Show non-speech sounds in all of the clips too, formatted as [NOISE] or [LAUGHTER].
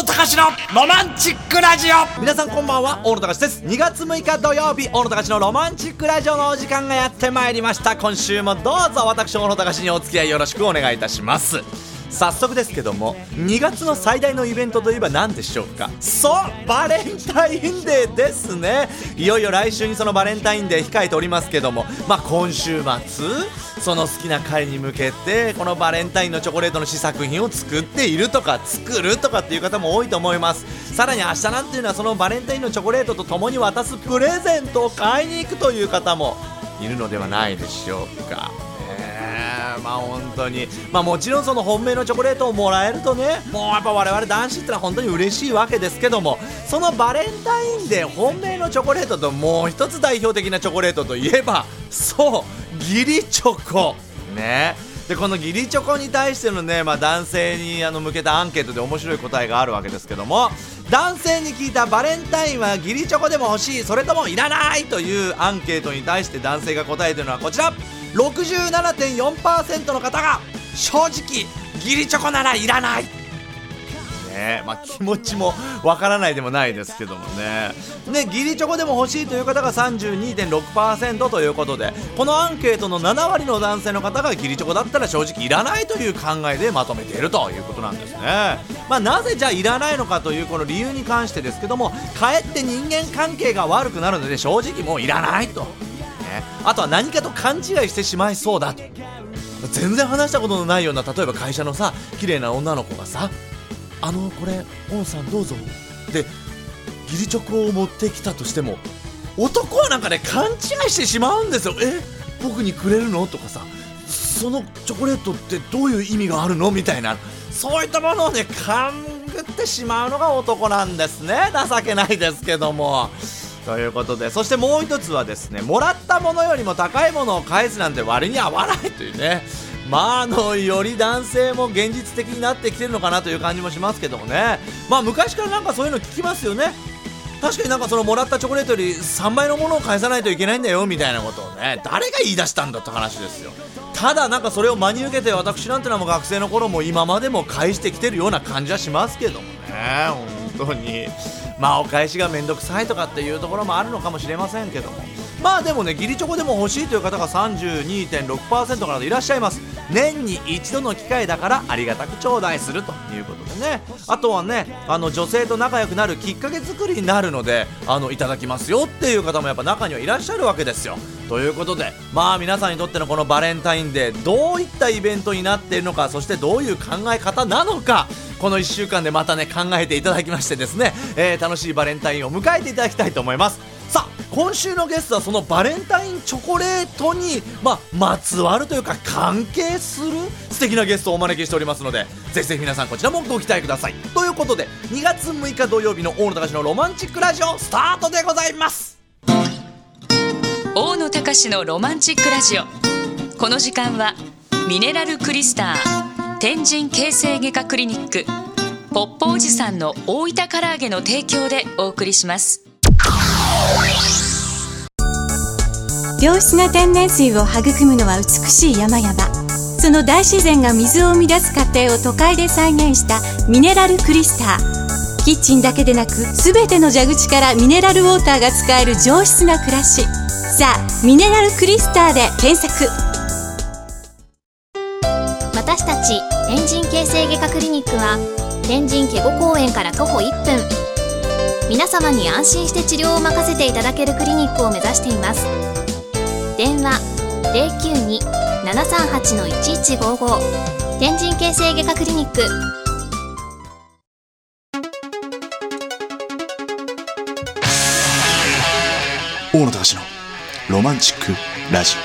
野隆のロマンチックラジオ。皆さんこんばんは大野隆です。2月6日土曜日大野隆のロマンチックラジオのお時間がやってまいりました。今週もどうぞ私大野隆にお付き合いよろしくお願いいたします。早速ですけども2月の最大のイベントといえば何でしょうか？そうバレンタインデーですね。いよいよ来週にそのバレンタインデー控えておりますけどもまあ今週末その好きな彼に向けてこのバレンタインのチョコレートの試作品を作っているとか作るとかっていう方も多いと思います。さらに明日なんていうのはそのバレンタインのチョコレートと共に渡すプレゼントを買いに行くという方もいるのではないでしょうか。まあ本当に。まあもちろんその本命のチョコレートをもらえるとねもうやっぱ我々男子ってのは本当に嬉しいわけですけどもそのバレンタインで本命のチョコレートともう一つ代表的なチョコレートといえばそう義理チョコ。ね。でこの義理チョコに対してのね、まあ、男性にあの向けたアンケートで面白い答えがあるわけですけども男性に聞いたバレンタインは義理チョコでも欲しいそれともいらないというアンケートに対して男性が答えてるのはこちら。67.4%の方が正直義理チョコならいらない。ねまあ、気持ちもわからないでもないですけどもね。ね義理チョコでも欲しいという方が32.6%ということでこのアンケートの7割の男性の方が義理チョコだったら正直いらないという考えでまとめているということなんですね、まあ、なぜじゃあいらないのかというこの理由に関してですけどもかえって人間関係が悪くなるので正直もういらないと。あとは何かと勘違いしてしまいそうだと。全然話したことのないような例えば会社のさ綺麗な女の子がさ「あのこれオンさんどうぞ」で義理チョコを持ってきたとしても男はなんかね勘違いしてしまうんですよ。え僕にくれるの？とかさそのチョコレートってどういう意味があるの？みたいな。そういったものをね勘ぐってしまうのが男なんですね。情けないですけども。ということでそしてもう一つはですねもらったものよりも高いものを返すなんて割に合わないというねまああのより男性も現実的になってきてるのかなという感じもしますけどもね。まあ昔からなんかそういうの聞きますよね。確かになんかそのもらったチョコレートより3倍のものを返さないといけないんだよみたいなことをね誰が言い出したんだって話ですよ。ただなんかそれを真に受けて私なんてのはもう学生の頃も今までも返してきてるような感じはしますけどもね。本当に。まあお返しが面倒くさいとかっていうところもあるのかもしれませんけども。まあでもね義理チョコでも欲しいという方が32.6%からでいらっしゃいます。年に一度の機会だからありがたく頂戴するということでね。あとはねあの女性と仲良くなるきっかけ作りになるのであのいただきますよっていう方もやっぱ中にはいらっしゃるわけですよ。ということでまあ皆さんにとってのこのバレンタインデーどういったイベントになっているのかそしてどういう考え方なのかこの1週間でまたね考えていただきましてですね、えー、楽しいバレンタインを迎えていただきたいと思います。さあ今週のゲストはそのバレンタインチョコレートに、まあ、まつわるというか関係する素敵なゲストをお招きしておりますのでぜひぜひ皆さんこちらもご期待ください。ということで2月6日土曜日の大野隆のロマンチックラジオスタートでございます。大野隆のロマンチックラジオ。この時間はミネラルクリスター天神形成外科クリニックポッポおじさんの大分唐揚げの提供でお送りします。良質な天然水を育むのは美しい山々。その大自然が水を生み出す過程を都会で再現したミネラルクリスター。キッチンだけでなく全ての蛇口からミネラルウォーターが使える上質な暮らし。ミネラルクリスターで検索。私たち天神形成外科クリニックは天神ケゴ公園から徒歩1分。皆様に安心して治療を任せていただけるクリニックを目指しています。電話092-738-1155天神形成外科クリニック。大野隆のロマンチックラジ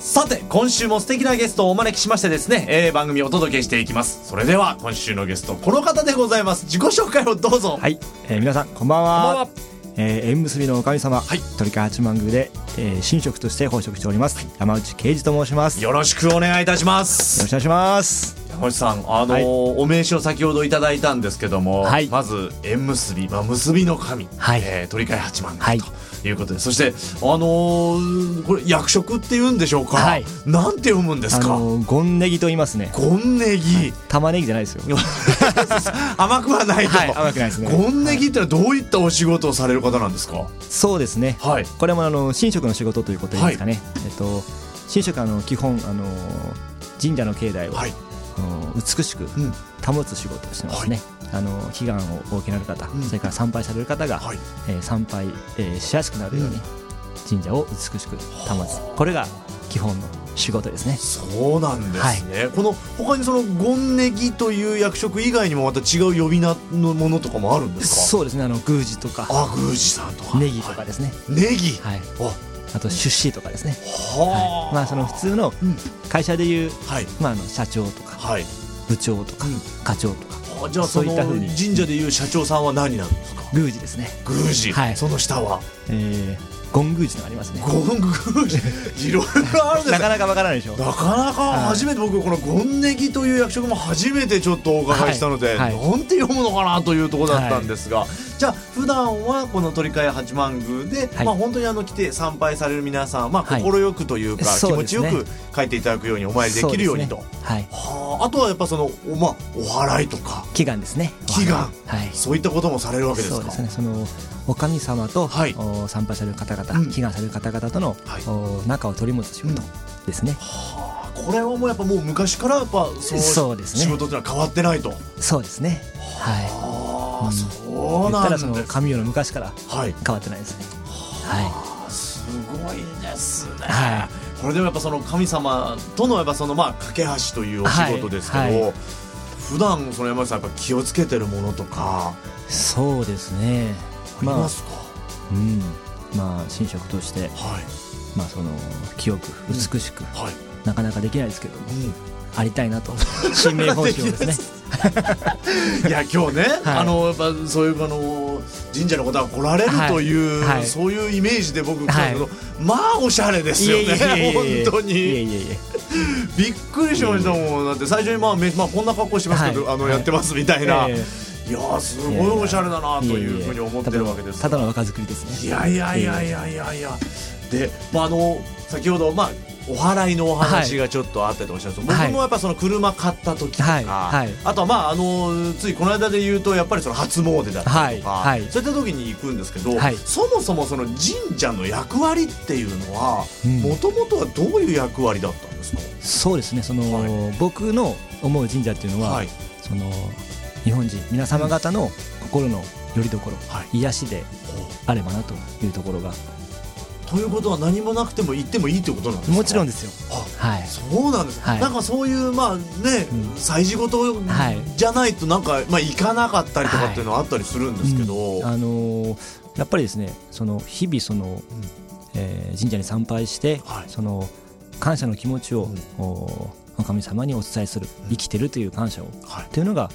さて今週も素敵なゲストをお招きしましてですね、えー、番組をお届けしていきます。それでは今週のゲストこの方でございます。自己紹介をどうぞ。はい、えー、皆さんこんばんは。こんばんは。えー、縁結びのおかみ様、はい。鳥川八幡宮で、えー、神職として奉職しております、山内啓二と申します。よよろしくお願いいたします。ろしくお願いします山内さん、あのーはい。お名刺を先ほどいただいたんですけども、はい。まず縁結び、まあ、結びの神、はい。えー鳥飼八幡はい宮とい。うことで、そして、あのーこれ役職って言うんでしょうか、はい。なんて読むんですあか、のゴンネギと言いますね。ゴンネギ、玉ねぎじゃないですよ。[LAUGHS] 甘くはないと、はい甘くないですね。ゴンネギってのはどういったお仕事をされる方なんですか、そうですね。はい、これもあの神職の仕事ということですかね、えっと神職はあの基本あの神社の境内を、はい、美しくうん。保つ仕事をしてますね、あの祈願をお受けになる方、うん。それから参拝される方が、はい、えー参拝、えーしやすくなるように神社を美しく保つ。これが基本の仕事ですね。そうなんですね、この他にそのゴンネギという役職以外にもまた違う呼び名のものとかもあるんですか？そうですね。あの宮司とか。あ宮司さんとか。ネギとかですね、ネギ、はい、ああと出資とかですね、ははい、まあその普通のうん。会社でいう、はい。まあ、あの社長とかはい。部長とかうん。課長とかあじゃあそそういのった風に。神社でいう社長さんは何なんですか？宮司ですね、宮司、はい。その下は？えー、ゴン宮司のがありますね。ゴン宮司。[LAUGHS] いろいろあるんですね。なかなかわからないでしょ。なかなか初めて僕このゴンネギという役職も初めてちょっとお伺いしたので、はい。はい。なんて読むのかなというところだったんですが、じゃあ普段はこの鳥飼八幡宮で、はい。まあ本当にあの来て参拝される皆さん、まあはい。快くというか、気そうですね。持ちよく帰っていただくようにお参りできるようにと。ね。はい。はあ、あとはやっぱそのおまあお祓いとか祈願ですね。祈願。はい。そういったこともされるわけですか？そうですね。そのお神様と、はい。お参拝される方々、うん。祈願される方々との、はい。お仲を取り持つ仕事ですね、はあ、これはもうやっぱもう昔からやっぱそうそうですね。仕事っていうのは変わってないと。そうですね。はいああ、うんそう言ったらそなんです。の神代の昔からはい。変わってないですね。はあーすごいですね、はこれでもやっぱその神様とのやっぱそのまあ架け橋というお仕事ですけど、はい。は普段その山口さんやっぱ気をつけてるものとか。いそうですね。ありますか、うん。まあ神職としてはい。まあその清く美しく、はい、なかなかできないですけども。うんありたいなと。新名奉仕をですね。[LAUGHS] いや今日ね、はい。あのやっぱそういうあの神社の方が来られるという、はい。はいそういうイメージで僕来たけど、まあおしゃれですよね本当に。びっくりしましたもん。だって最初にまあめ、まあ、こんな格好してますけど、あのはい。はいやってますみたいな、えいやーすごいおしゃれだなというふうに思ってるわけです。ただの若作りですね。いやいやいやいやいやいや。で、まあ、あの先ほどまあお祓いのお話がちょっとあってとおっしゃるんですけどはい。僕もやっぱその車買った時とか、はい。はい。あとはまああのついこの間で言うとやっぱりその初詣だったりとか、はい。はい。そういった時に行くんですけど、はい。そもそもその神社の役割っていうのはうん。もともとはどういう役割だったんですか、そうですね。その、は僕の思う神社っていうのは、はい。その日本人皆様方の心の拠り所、はい。癒しであればなというところがということは何もなくても行ってもいいってことなんですか？もちろんですよ。あはい。そうなんです、はい。なんかそういうまあね、うん。祭事事はい。じゃないとなんか、まあ、行かなかったりとかっていうのはあったりするんですけど、うんあのーやっぱりですねその日々その、えー神社に参拝して、はい。その感謝の気持ちを、うん。おお神様にお伝えする生きてるという感謝を、はい。っていうのが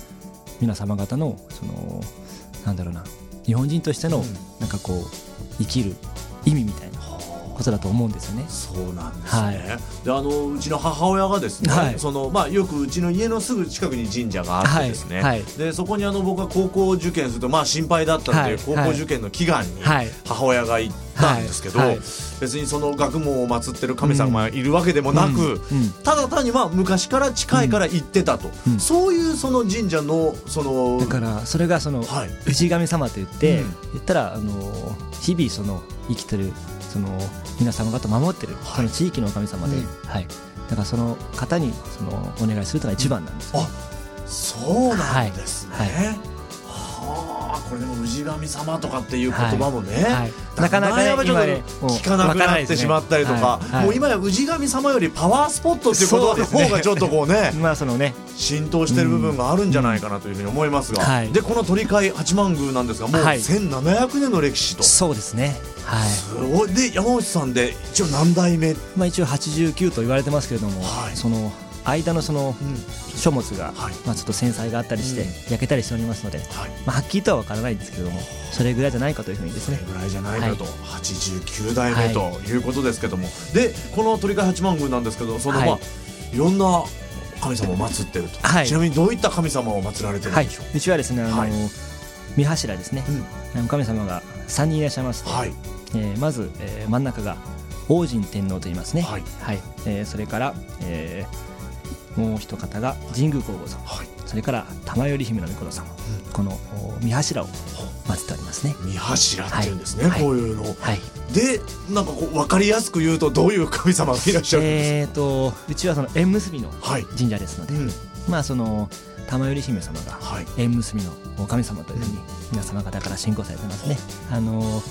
皆様方のそのなんだろうな日本人としての、うん。なんかこう生きる意味みたいな。ことだと思うんですよね。そうなんですね、はい。であのうちの母親がですね、はい。そのまあ、よくうちの家のすぐ近くに神社があってですね、はい。はい。でそこにあの僕は高校受験するとまあ心配だったので、はい。高校受験の祈願にはい。母親が行ったんですけど、はい。はい。別にその学問を祀ってる神様がいるわけでもなく、うん。うん。ただ単にまあ昔から近いから行ってたと、うん。そういうその神社のそのだからそれがそのはい。氏神様と言って、うん。言ったらあの日々その生きてるその皆様方を守ってる、はい。その地域の神様で、うん。はい、だからその方にそのお願いするのが一番なんです、あそうなんですね。はい。はい。はあこれでも氏神様とかっていう言葉もね、はい。なかなかね聞かなくなってしまったりとか、はい。はい。もう今や氏神様よりパワースポットっていう言葉の方がちょっとこうね [LAUGHS] まあそのね。浸透してる部分があるんじゃないかなというふうに思いますが、はい。でこの鳥飼八幡宮なんですがもうはい。1700年の歴史と、そうですね。はい。すごい。で山内さんで一応何代目、まあ一応89と言われてますけれども、はい。その間のその書物が、はい。まあちょっと繊細があったりして、うん。焼けたりしておりますので、はい。まあはっきりとは分からないんですけれどもそれぐらいじゃないかというふうにですね。それぐらいじゃないかと、は89代目とい。うことですけども、でこの鳥飼八幡宮なんですけどその、はい。まあいろんな神様を祀ってると、はい。ちなみにどういった神様を祀られてるんはいでしょう、うちはですねあの、はい。三柱ですね、あの神様が3人いらっしゃいまして、はい。えーまず、えー真ん中が王神天皇と言いますね。はい。えーそれから、えーもう一方が神宮皇后様はい。それから玉頼姫の御子様、このお三柱を祀っておりますね。三柱っていうんですね、はい。こういうの。はい。でなんかこう分かりやすく言うとどういう神様がいらっしゃるんですえー、とうちはその縁結びの神社ですので、うん。まあその玉頼姫様がはい。縁結びのお神様というふうに皆様方から信仰されてますね。あの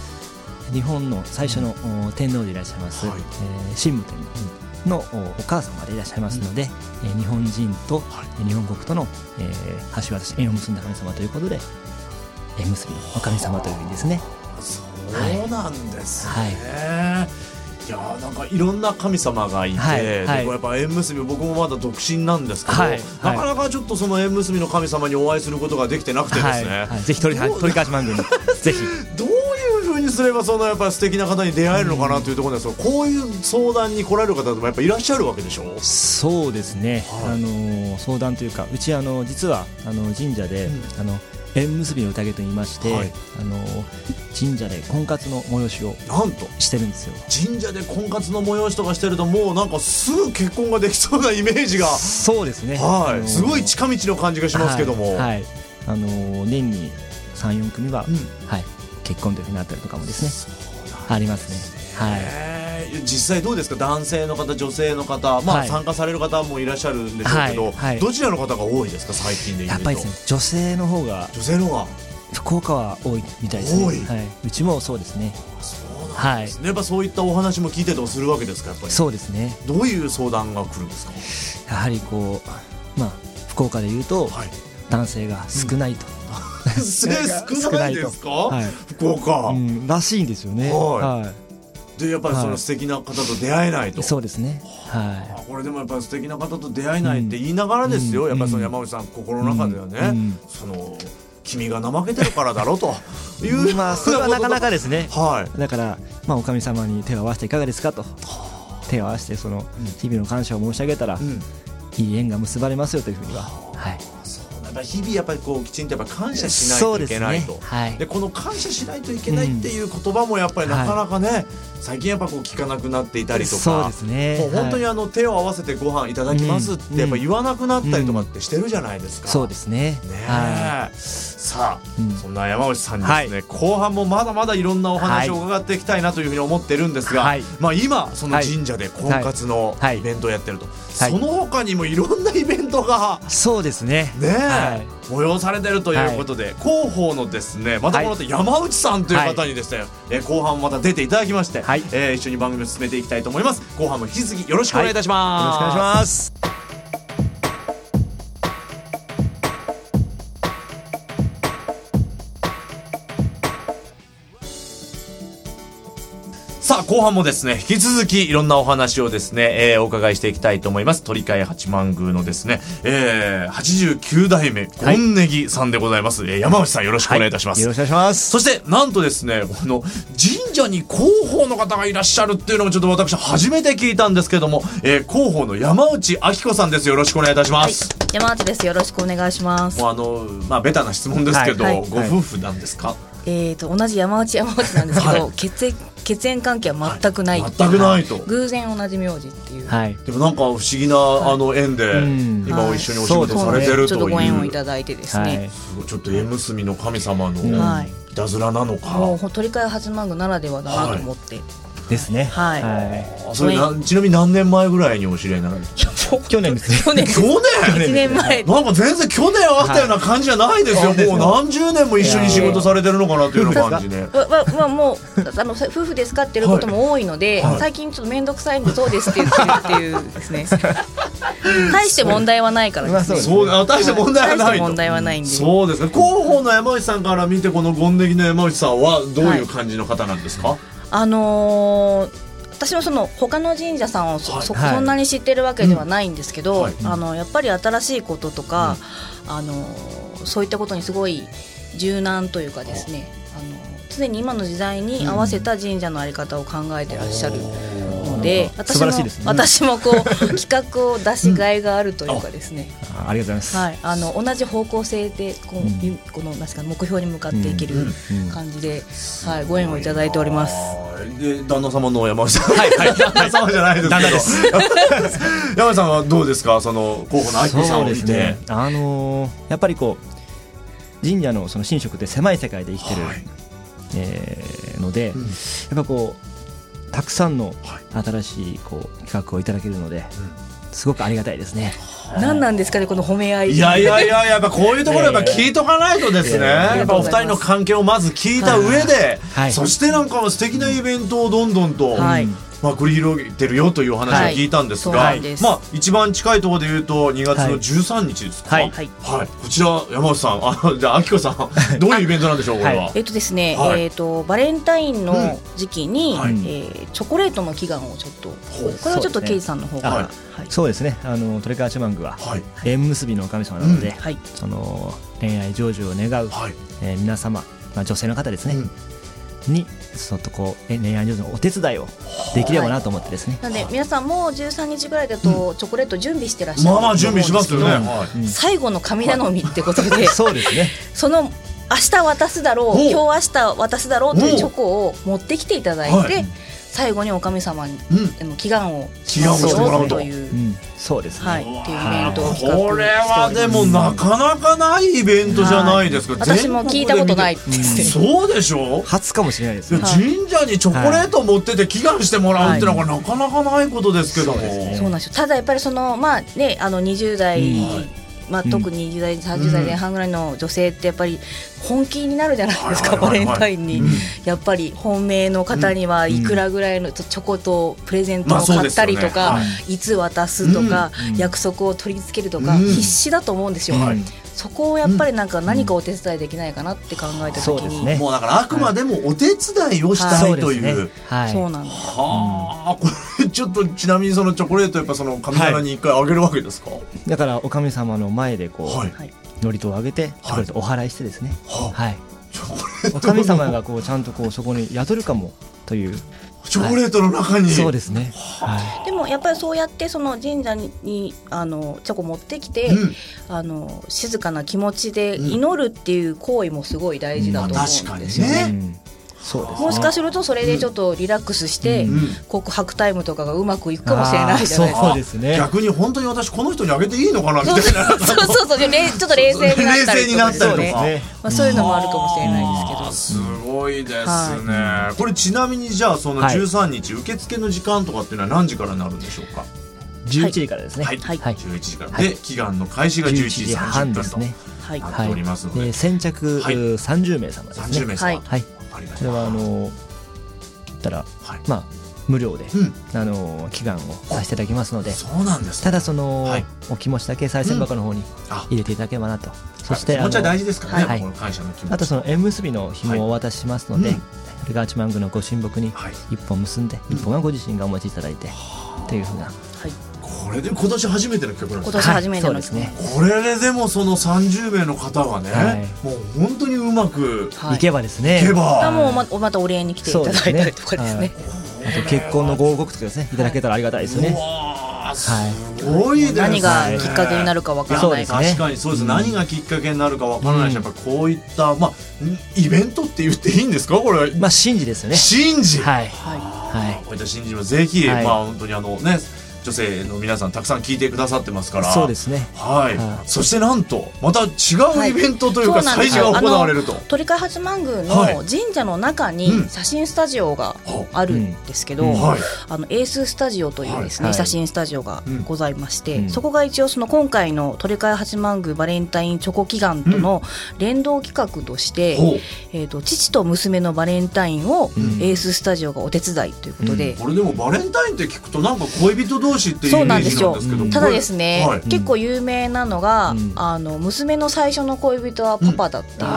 日本の最初のお天皇でいらっしゃいます、はい。えー神武天皇のおお母様でいらっしゃいますので、えー日本人と、日本国との、えー橋渡し縁を結んだ神様ということで縁結びのお神様というふうにですね。そうなんですね、はい。い、やーなんかいろんな神様がいて、はい。はい。でもやっぱ縁結び僕もまだ独身なんですけど、はい。はい。なかなかちょっとその縁結びの神様にお会いすることができてなくてですはい。ね、はい。ぜひ取り取り返し番組 [LAUGHS] ぜひ。どうにすればそのやっぱ素敵な方に出会えるのかなというところですけど、こういう相談に来られる方もやっぱいらっしゃるわけでしょ？そうですね、はいあの相談というかうちあの実はあの神社で、あの縁結びの宴と言いまして、はい。あの神社で婚活の催しをなんと。してるんですよ。神社で婚活の催しとかしてるともうなんかすぐ結婚ができそうなイメージが、そうですね。あのはいすごい近道の感じがしますけども、はい、はい。あの年に34組は、うん。はい、結婚というふうになったりとかもですねありますね。はい。えー。実際どうですか？男性の方女性の方、まあはい。参加される方もいらっしゃるんでしょうけど、はい。はい。どちらの方が多いですか？最近で言うと。やっぱりですね女性の方が女性の方が？福岡は多いみたいですね。多い。はい、うちもそうですね。そうなんですね、やっぱそういったお話も聞いてとかするわけですかやっぱり。そうですね。どういう相談が来るんですか？やはりこうまあ福岡で言うと、はい。男性が少ないと、え少ないですか、はい。福岡、うん、らしいんですよね。はい。はでやっぱりそはいの素敵な方と出会えないと、い。そうですね。はあこれでもやっぱり素敵な方と出会えないって言いながらですよ、うんやっぱりその山内さん心の中ではね、うんその君が怠けてるからだろうといういまあそれはなかなかですね。はい。だから、まあ、おかみ様に手を合わせていかがですかと。手を合わせてその日々の感謝を申し上げたら、うん。いい縁が結ばれますよというふうには、はい、ぱ日々やっぱりこうきちんとやっぱ感謝しないといけないと。ですね。はい。でこの感謝しないといけないっていう言葉もやっぱりなかなかね、最近やっぱこう聞かなくなっていたりとかそうですね。もう本当にはい。あの手を合わせてご飯いただきますってやっぱ言わなくなったりとかってしてるじゃないですか。そうですね。ねさあ、うん。そんな山内さんにですね、後半もまだまだいろんなお話を伺っていきたいなというふうに思ってるんですが、はい。まあ今その神社で婚活のはい。イベントをやってると、はい。その他にもいろんなイベントがいそうですね。ねえ、はい催されてるということで、広報のですねまたこの後山内さんという方にですね、えー後半もまた出ていただきまして、はい。えー一緒に番組を進めていきたいと思います。後半も引き続きよろしくお願いいたします、よろしくお願いします後半もですね引き続きいろんなお話をですね、えーお伺いしていきたいと思います。鳥飼八幡宮のですね、えー、89代目はい。権ネギさんでございます、えー山内さんよろしくお願いいたします、よろしくお願いします。そしてなんとですねこの神社に広報の方がいらっしゃるっていうのもちょっと私初めて聞いたんですけども、えー広報の山内明子さんです。よろしくお願いいたします、山内です。よろしくお願いします。もうあのまあベタな質問ですけど、はい。はい。ご夫婦なんですか、えっ、と同じ山内山内なんですけど、はい。血縁血縁関係は全くない。全くないと。偶然同じ名字っていう。はい。でもなんか不思議な、あの縁でうん。今を一緒にお仕事されてるという、ちょっとご縁をいただいてですはい。ね。ちょっと縁結びの神様のい。いたずらなのか、もうほ鳥飼八幡宮ならではだなと思って。ですね。はい。あそれなちなみに何年前ぐらいにお知り合いになら去年ですね。去年。去年一年前。なんか全然去年会ったような感じじゃないですよ、はい。もう何十年も一緒に仕事されてるのかなというような感じで。わわまあもうあの夫婦ですかっていうことも多いので、はい。最近ちょっと面倒くさいんでそうですって言ってるっていうですね。[LAUGHS] 大して問題はないからですね、そうあ大して問題はない。と大して問題はないんで。そうですか広報の山内さんから見てこのゴンネギの山内さんはどういう感じの方なんですか、あのー私もその他の神社さんをそ,そ、はい。そんなに知ってるわけではないんですけど、うん。はい。あのやっぱり新しいこととか、あのーそういったことにすごい柔軟というかですねあの常に今の時代に合わせた神社の在り方を考えてらっしゃるのでなんか素晴らしいですね。私も私もこう企画を出しがいがあるというかですね、あありがとうございます、はい、あの同じ方向性でこう、うん。ゆこのなんですか目標に向かっていけるうん感じで、はい、ご縁をいただいております。で旦那様の山内さん。はいはい。[LAUGHS] 旦那様じゃないですけど。旦那です。[LAUGHS] 山内さんはどうですか？その候補の愛子さんを見て、ね。あのーやっぱりこう神社のその神職って狭い世界で生きてる、はい。えーので、ん。やっぱこうたくさんの新しいこう企画をいただけるので、すごくありがたいですね。何なんですかねこの褒め合い。いやいやいややっぱこういうところやっぱ聞いとかないとですね、いやいやや。っぱお二人の関係をまず聞いた上で、はい。そしてなんか素敵なイベントをどんどんと、はいまあ、繰り広げてるよというお話を聞いたんですが、はいまあ一番近いところで言うと2月のはい。13日ですか、はい。はい。はいこちら山内さんあじゃああきこさんどういうイベントなんでしょうこれは、はい。えっとですね、はい。えっとバレンタインの時期に、はい。えーチョコレートの祈願をちょっとほう。これはちょっとそうですねケイさんの方から、はいはい。そうですね。あのトレカーチマングははい。縁結びの神様なので、はい。その恋愛成就を願う、はい。えー皆様、まあ女性の方ですね、にちょっとこうえ恋愛成就のお手伝いをできればなと思ってですね。なので皆さんも13日ぐらいだとチョコレート準備してらっしゃる。まあまあ準備しますよね、はい。最後の神頼みってことで。そうですね。その明日渡すだろう今日明日渡すだろうというチョコを持ってきていただいて、はい。最後にお神様に、うん。あの祈願を祈願をしてもらうと。という、うん、そうですね。はい、っていうイベントを企画しております。これはでもなかなかないイベントじゃないですか、はい。私も聞いたことない全国で見てそうでしょ？初かもしれないですね。神社にチョコレートを持ってて祈願してもらうってのはなかなかないことですけども、そうなんですよ。ただやっぱりそのまあねあの20代、まあ、特に20代30代前半ぐらいの女性ってやっぱり本気になるじゃないですか、バレンタインに、やっぱり本命の方にはいくらぐらいのチョコとプレゼントを買ったりとか、い。つ渡すとか、うん。約束を取り付けるとか、うん。必死だと思うんですよ、はいそこをやっぱりなんか何かお手伝いできないかなって考えた時に、そうですねもうだからあくまでもお手伝いをしたそいうという。はい。そうなんですはあ、これちょっとちなみにそのチョコレートやっぱその神棚に一回あげるわけですか？だからお神様の前でこう、はい。はい祝詞をあげてチョコレートをお払いしてですね。ははい。神様がこうちゃんとこうそこに宿るかもという。チョコレートの中に？そうですね。はでもやっぱりそうやってその神社ににあのチョコ持ってきて、うんあの静かな気持ちで祈るっていう行為もすごい大事だと思まあ確かにうんですよね。うん。そうですね。もしかするとそれでちょっとリラックスして、うん告白タイムとかがうまくいくかもしれないじゃないですか。ですね。逆に本当に私この人にあげていいのかなみたいな。そうそうそうちょっと冷静になったりとか。ねまあ、そういうのもあるかもしれないですけど。すごいですね、これちなみにじゃあそのはい。13日、受付の時間とかっていうのは何時からになるんでしょうか？11時からですね。はい、はい。11時から、はい。で祈願の開始が11 11時時30分と半ですね。はいなっておりますので、で先着はい。30名様ですね。30名様、はいこれはあの言ったらはい。まあ無料でうん。あの祈願をさせていただきますので。そうなんですただその、はい。お気持ちだけ賽銭箱の方にあ。入れていただければなと。そして気持ちは大事ですからね、はい。この感謝の気持ち。あとその縁結びの紐をお渡ししますので、はいうんそれが八幡宮のご神木にはい。一本結んで、一本はご自身がお持ちいただいて、というふうな。これで今年初めての曲なんです今年初めてのはいですね。これででもその30名の方がね、はい。もう本当にうまくはい。いけばですね。いけば、あもうままたお礼に来ていただいたりとかですね。あと結婚のご報告とかですね、いただけたらありがたいですね。すごいですね、何がきっかけになるかわからない。かそうですね。確かにそうです、何がきっかけになるかわからないし、やっぱこういった、まあ、イベントって言っていいんですか？これ。は、まあ神事ですよね。神事、はい。はい。はこういった神事はぜひ、はい。まあ本当にあのね女性の皆さんたくさん聞いてくださってますから。い。そうですね。はい、はい。そしてなんとまた違うイベントというか、祭事が行われると。鳥飼八幡宮はい。の神社の中うん。に写真スタジオがあるんですけど、うん。はい。あのエーススタジオというですね、はい。写真スタジオがございまして、うん。そこが一応その今回の鳥飼八幡宮バレンタインチョコ祈願との連動企画として、えー、と父と娘のバレンタインをうん。エーススタジオがお手伝いということで、これでもバレンタインって聞くとなんか恋人同女子っていうそうイメージなんですけど。ただですね、はい。結構有名なのが、うん。あの娘の最初の恋人はパパだっていうよ。うな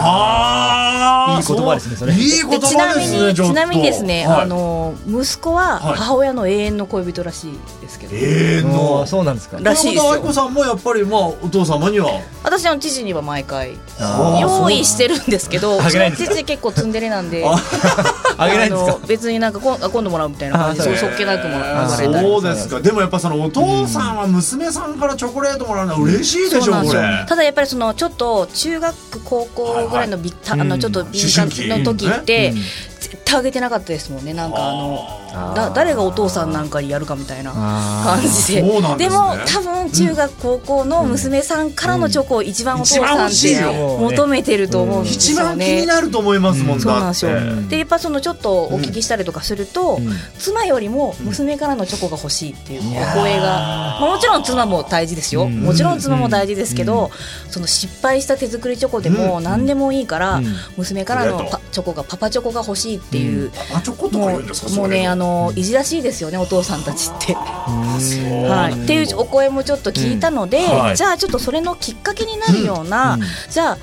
あー。いい言葉ですねそれ。いい言葉でちなみですねちなみにですね、はい。あの息子ははい。母親の永遠の恋人らしいですけど、ええあのーそうなんですか。らしいですよ。愛子さんもやっぱりまあお父様には。私の父には毎回用意してるんですけどうちの父結構ツンデレなんでああげないんですか？あの別になんか今度もらうみたいな感じ。であそうそっけなくもらあわれたりそうですか。でもやっぱそのお父さんは娘さんからチョコレートもらうのは嬉しいでしょこそうなんですよ。れただやっぱりそのちょっと中学高校ぐらいのあのちょっと敏感の時ってうん絶対あげてなかったですもんね。なんかあのだ誰がお父さんなんかにやるかみたいなあ感じで。そうなんでも多分中学高校の娘さんからのチョコを一番お父さんって求めてると思うんです一よ番気にね。なると思いますもんそうなんですよ。でやっぱそのちょっとお聞きしたりとかすると、うん。妻よりも娘からのチョコが欲しいっていうお声が、まあ、もちろん妻も大事ですよ、うん。もちろん妻も大事ですけど、その失敗した手作りチョコでも何でもいいから、うん。娘からのパチョコがパパチョコが欲しいっていう、パパチョコとかも言うんですか？うもうねあののいじらしいですよねお父さんたちって。はい、っていうお声もちょっと聞いたので、うん。はい。じゃあちょっとそれのきっかけになるような、うん。じゃあ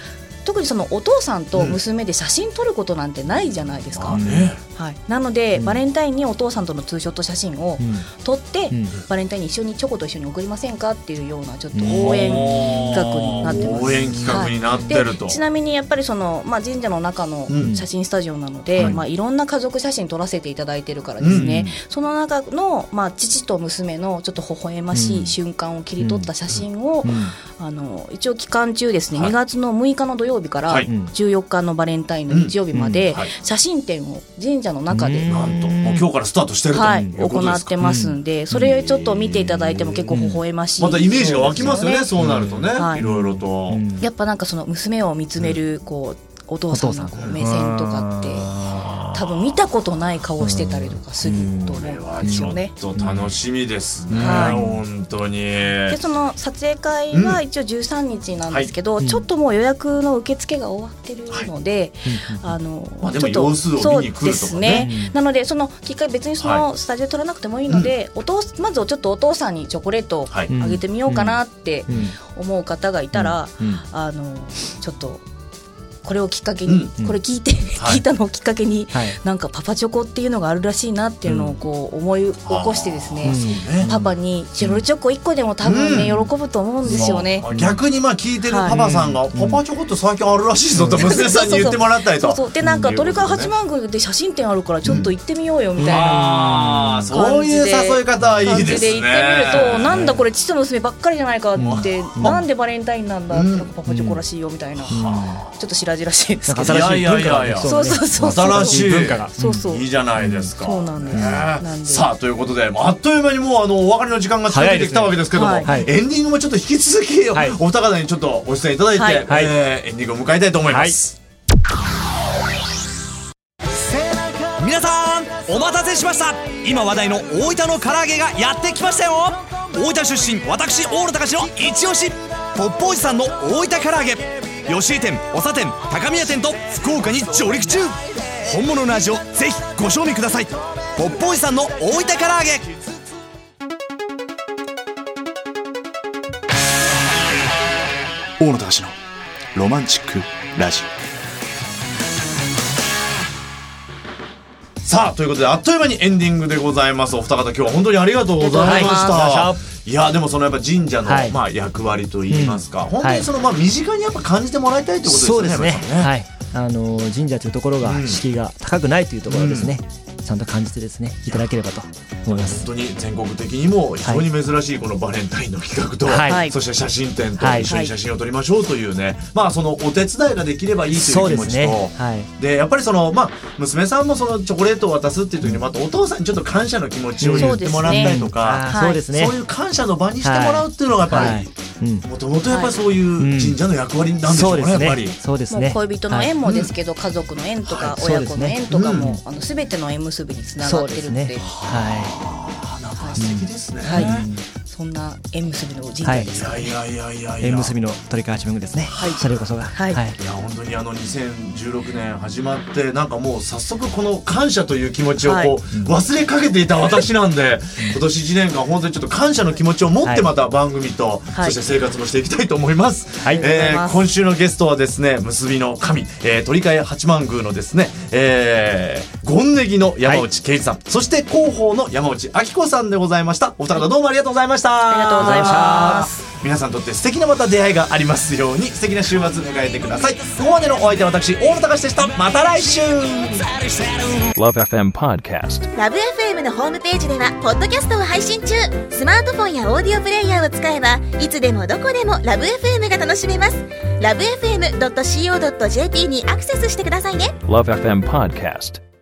特にそのお父さんと娘で写真撮ることなんてないじゃないですか。ねはい、なので、バレンタインにお父さんとのツーショット写真をうん。撮って、うん。バレンタインに一緒にチョコと一緒に送りませんかっていうようなちょっと応援企画になってます。応援企画になってると。でちなみにやっぱりその、まあ、神社の中のうん写真スタジオなので、はい。いまあ、いろんな家族写真撮らせていただいてるからですね、その中の、まあ、父と娘のちょっと微笑ましい瞬間を切り取った写真を、あの一応期間中ですね、はい。2月の6日の土曜日からはい。14日のバレンタインの日曜日までうん。はい。写真展を神社の中で、なんと。もう今日からスタートしてるとはい、行ってますんで、それちょっと見ていただいても結構微笑ましい、またイメージが湧きますよねそうなるとね。はい。いろいろと。やっぱなんかその娘を見つめるこうお父さんの目線とかって多分見たことない顔してたりとかすると思うんですよね。ちょっと楽しみですね。はい本当に。でその撮影会は一応13日なんですけど、ちょっともう予約の受付が終わってるので、あのちょっとそうですね、なのでそのきっかけ別にそのスタジオ取らなくてもいいので、お父まずちょっとお父さんにチョコレートあげてみようかなってうん。思う方がいたら、うん。あのちょっとこれをきっかけに、うんこれ聞いて、はい。聞いたのをきっかけに、はい。なんかパパチョコっていうのがあるらしいなっていうのをこう思い起こしてですね、ね。パパにチロルチョコ1個でも多分ね、喜ぶと思うんですよね。逆にまあ聞いてるパパさんが「はいパパチョコって最近あるらしいぞ」と娘さんに言ってもらったりと。そうそうでなんか鳥川ことね八幡宮で写真展あるからちょっと行ってみようよみたいなああそういう誘い方はいい感ですね。じで行ってみるとなんだこれ父と娘ばっかりじゃないかってなんでバレンタインなんだってなん。かパパチョコらしいよみたいな。ちょっと白々しいですけど。新しいいやいやいやいや。そうそうそう新しい文化が。そうそう。いいじゃないですか。そうなんです。さあということであっという間にもうあのお別れの時間が近づいてきたわけですけども、エンディングもちょっと引き続き、はい。お二方にちょっとご出演いただいて、えーエンディングを迎えたいと思います。皆さんお待たせしました。今話題の大分の唐揚げがやってきましたよ。大分出身私大野隆の一押し。ポッポおじさんの大分唐揚げ吉井店長店高宮店と福岡に上陸中。本物の味をぜひご賞味ください。ポッポおじさんの大分唐揚げ。大野隆のロマンチックラジ。さあということであっという間にエンディングでございます。お二方今日は本当にありがとうございました、はいい、やでもそのやっぱ神社の、はい。まあ、役割といいますか、うん。本当にその、まあ、身近にやっぱ感じてもらいたいってことですね。そうですね。山井さんはい。あの神社というところがうん。敷居が高くないというところですね、ちゃんと感じてですねいただければと本当に全国的にも非常に珍しいこのバレンタインの企画と、はい。そして写真展とはい。一緒に写真を撮りましょうというね、まあそのお手伝いができればいいとそいうう気持ちとねはい。でやっぱりそのまあ娘さんもそのチョコレートを渡すっていう時にまたお父さんにちょっと感謝の気持ちを言ってもらったりとか、そうですね。そういう感謝の場にしてもらうっていうのがやっぱり、はい。うん。もともとやっぱりそういう神社の役割なんでしょそううですねやっぱり。ね。そうですもうね。恋人の縁もですけど、家族の縁とか、親子の縁とかも、あの全ての縁結びにつながってるのでですねは素敵ですね。はい。そんな縁結びの神社ですかね、い。やいやいやいや縁結びの鳥川八幡宮ですね、はい。それこそが、はい。い。や本当にあの2016年始まってなんかもう早速この感謝という気持ちをこう、はい。忘れかけていた私なんで今年1年間本当にちょっと感謝の気持ちを持ってまた番組と、はい。そして生活もしていきたいと思います、はい。えー今週のゲストはですね結びの神、えー、鳥飼八幡宮のですね、えー、ゴンネギの山内圭一さん、そして広報の山内明子さんでございました。お二方どうもありがとうございました。ありがとうございます。皆さんにとって素敵なまた出会いがありますように素敵な週末迎えてください。ここまでのお相手は私大野隆でした。また来週。Love FM Podcast. ラブ f m のホームページではポッドキャストを配信中。スマートフォンやオーディオプレイヤーを使えばいつでもどこでもラブ f m が楽しめます。ラブ FM.co.jp にアクセスしてくださいね。Love FM Podcast.